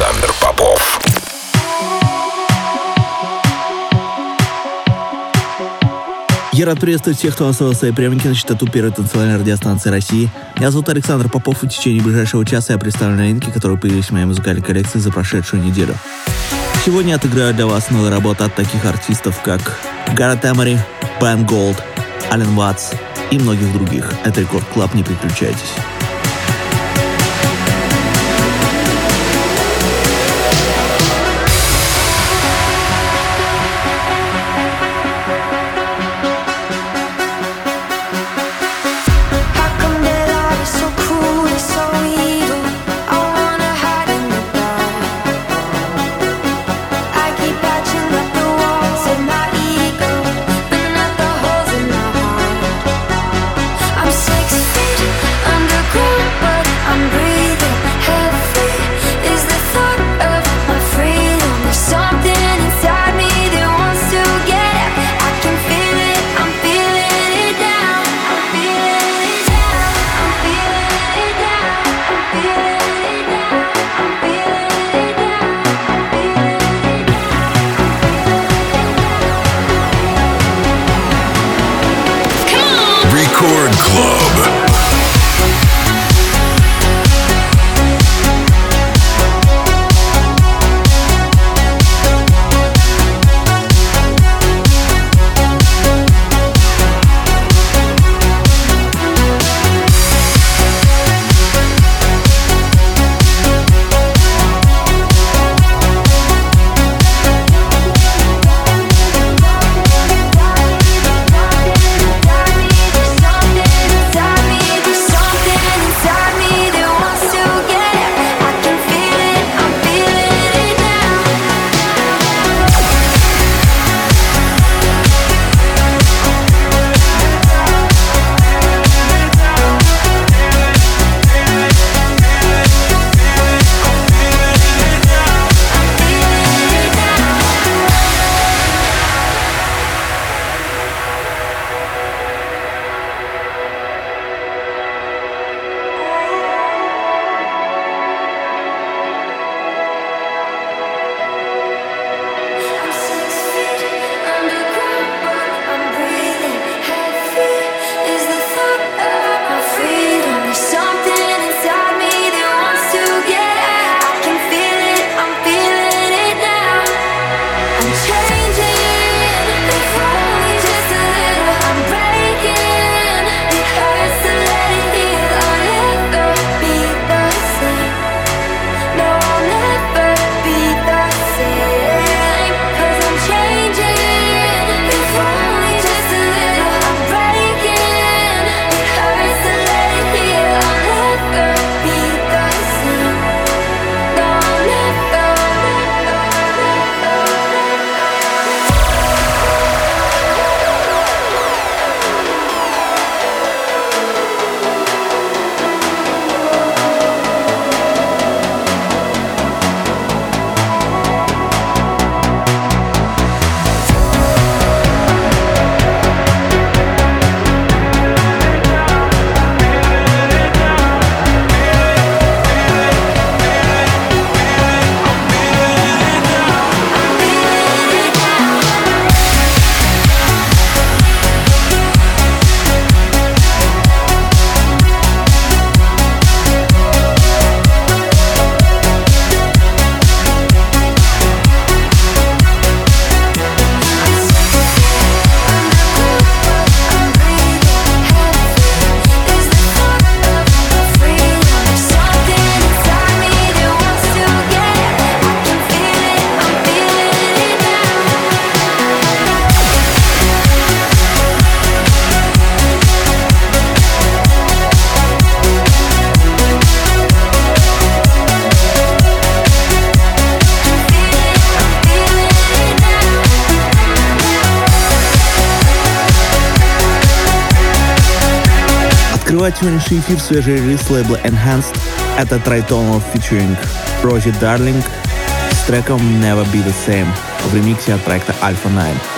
Александр Попов. Я рад приветствовать всех, кто настроил свои приемники на частоту первой танцевальной радиостанции России. Меня зовут Александр Попов, и в течение ближайшего часа я представлю новинки, которые появились в моей музыкальной коллекции за прошедшую неделю. Сегодня отыграю для вас новые работы от таких артистов, как Gareth Emery, Ben Gold, Allen Watts и многих других. Это Record Club, не переключайтесь. Открывать сегодняшний эфир свежий релиз лейбла Enhanced — это Tritonal featuring Rosie Darling с треком Never Be The Same в ремиксе от проекта Alpha 9.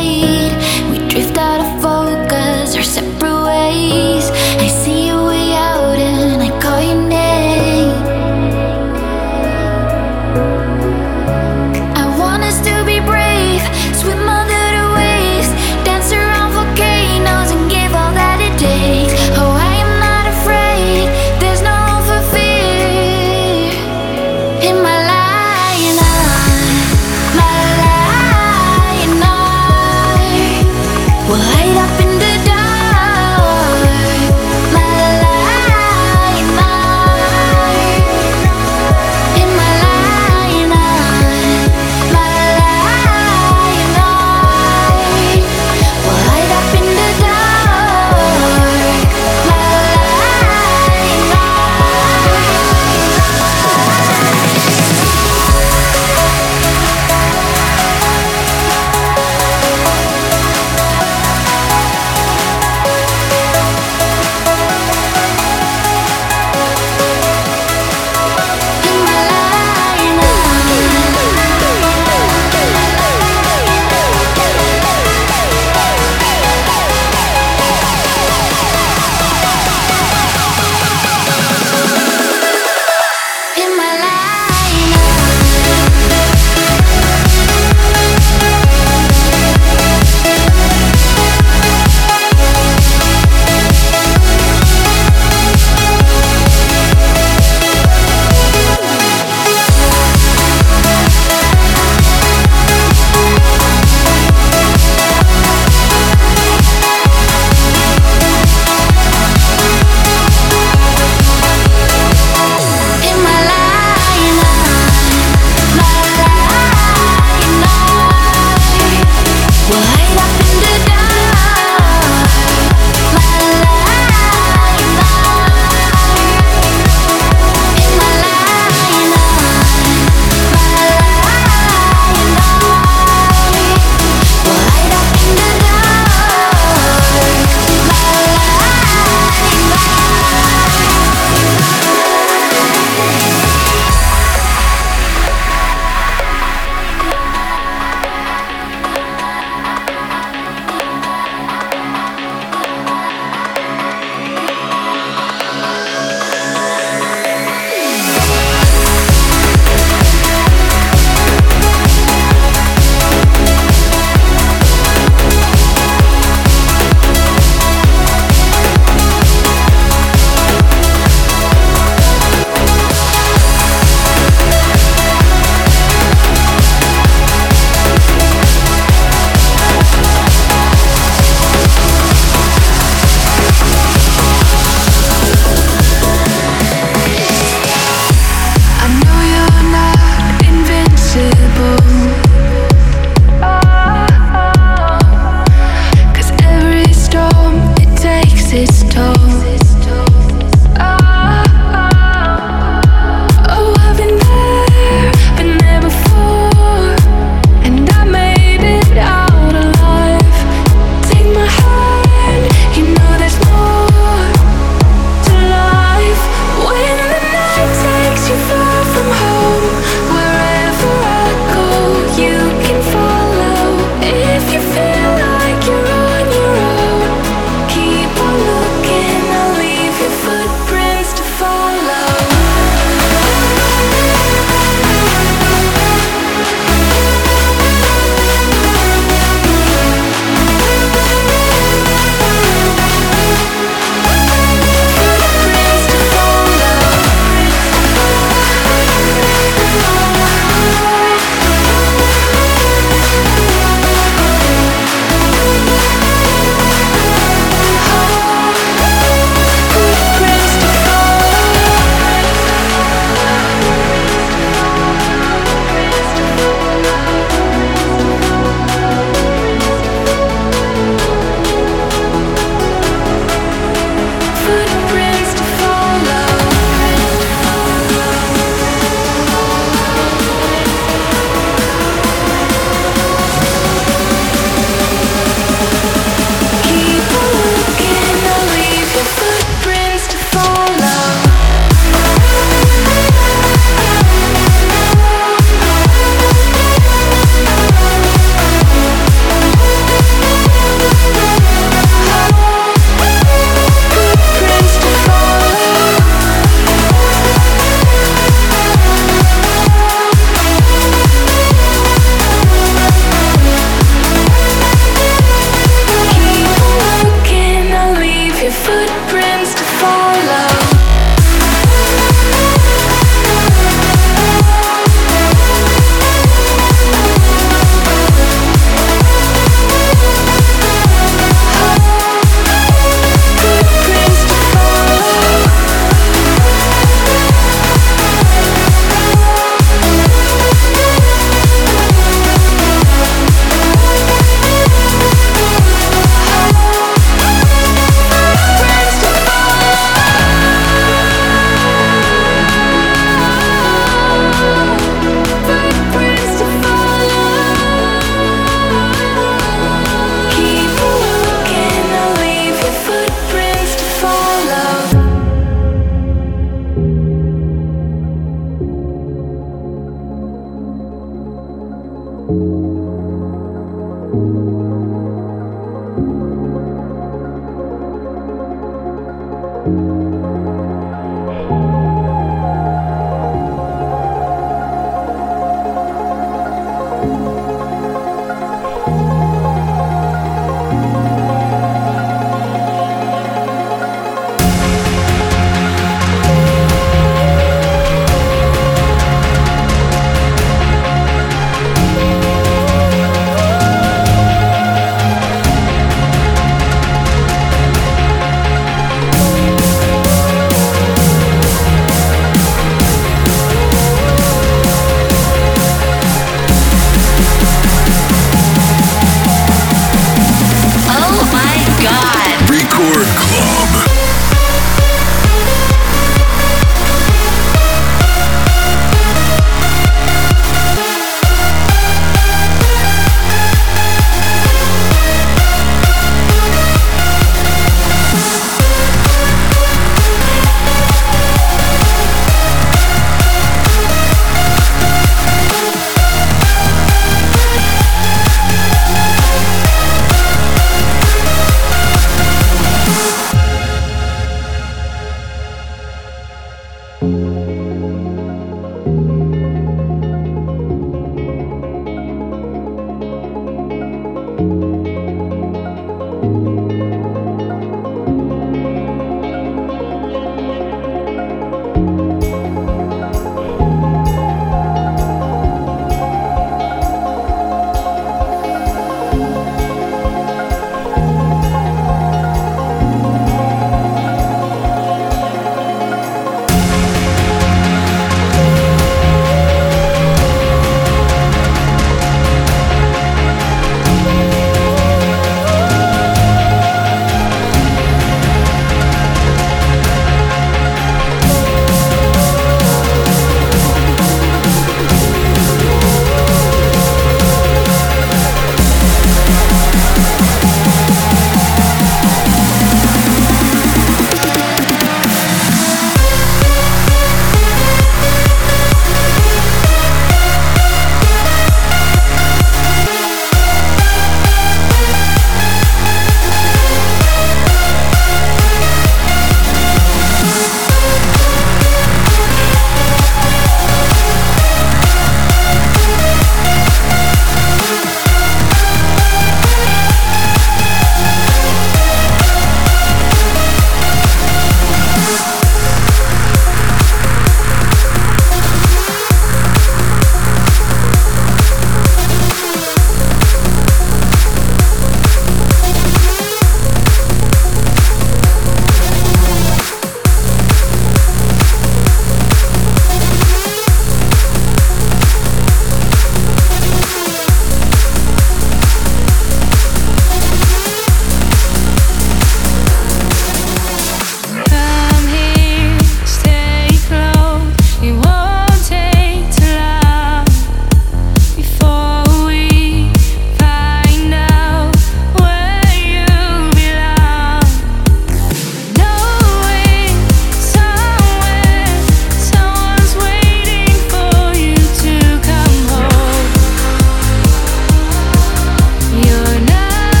away.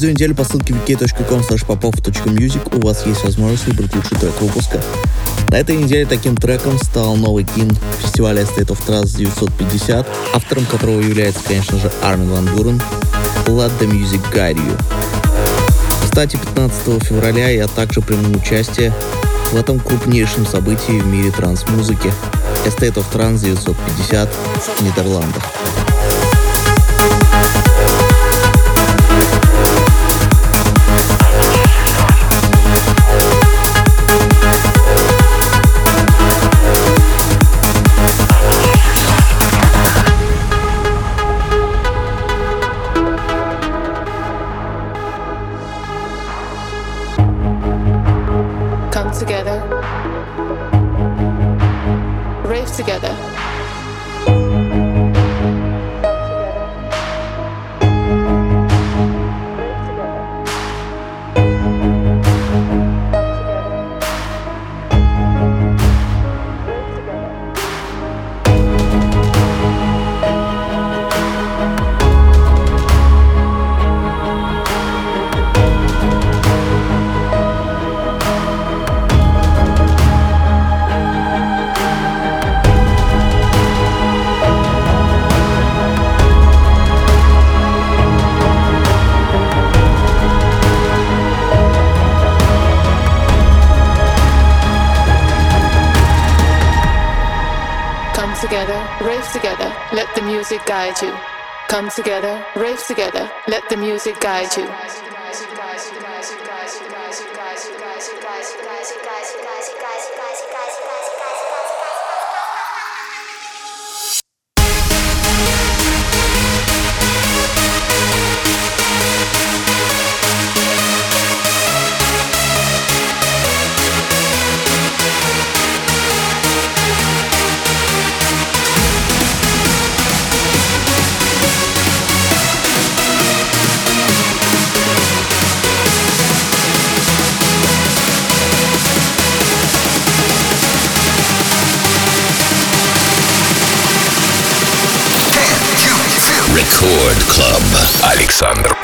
Каждую неделю по ссылке wiki.com popov.music у вас есть возможность выбрать лучший трек выпуска. На этой неделе таким треком стал новый кин фестиваля State of Trust 950, автором которого является, конечно же, Армин Ван Бюрен. Let the Music Guide You. Кстати, 15 февраля я также приму участие в этом крупнейшем событии в мире транс-музыки Estate of Trans 950 в Нидерландах. Come together, rave together, let the music guide you. Клаб. Александр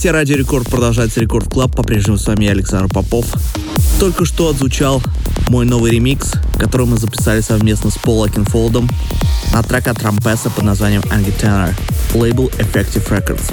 частоте Радио Рекорд продолжается Рекорд Клаб. По-прежнему с вами я, Александр Попов. Только что отзвучал мой новый ремикс, который мы записали совместно с Пол Акинфолдом на трек от Рампеса под названием Angie Tenor, лейбл Effective Records.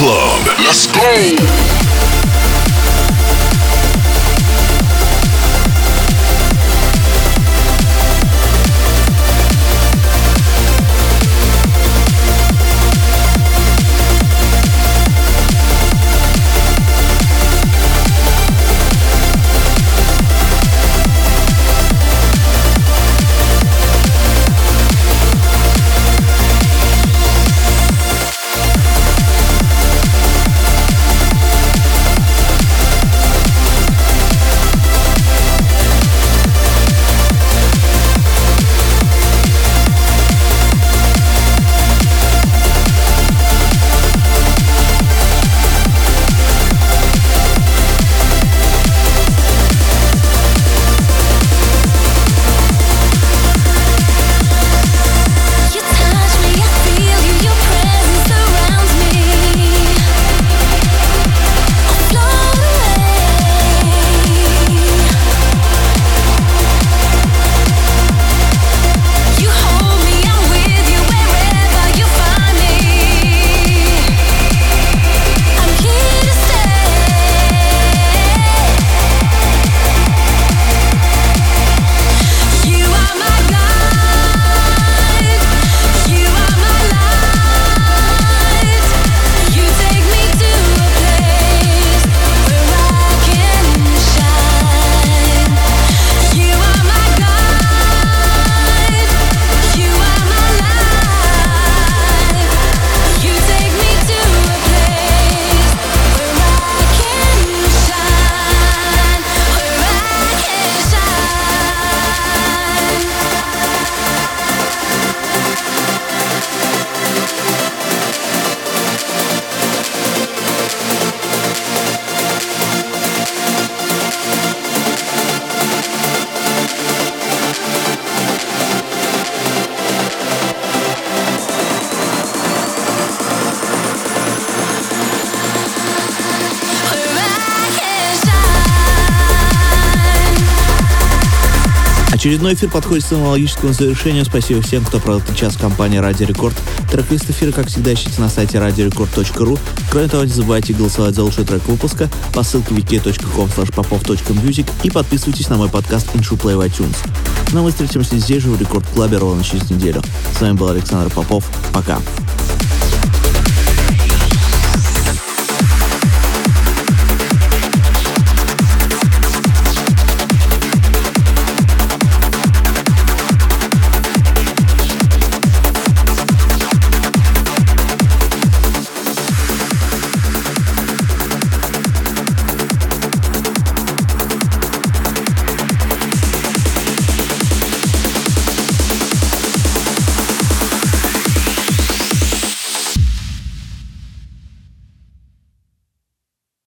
Club. Let's go. Очередной эфир подходит к своему логическому завершению. Спасибо всем, кто провел этот час в компании Радио Рекорд. Трек-лист эфира, как всегда, ищите на сайте radiorecord.ru. Кроме того, не забывайте голосовать за лучший трек выпуска по ссылке wiki.com popov.music и подписывайтесь на мой подкаст Intro Play в iTunes. Ну а мы встретимся здесь же в Рекорд Клабе ровно через неделю. С вами был Александр Попов. Пока.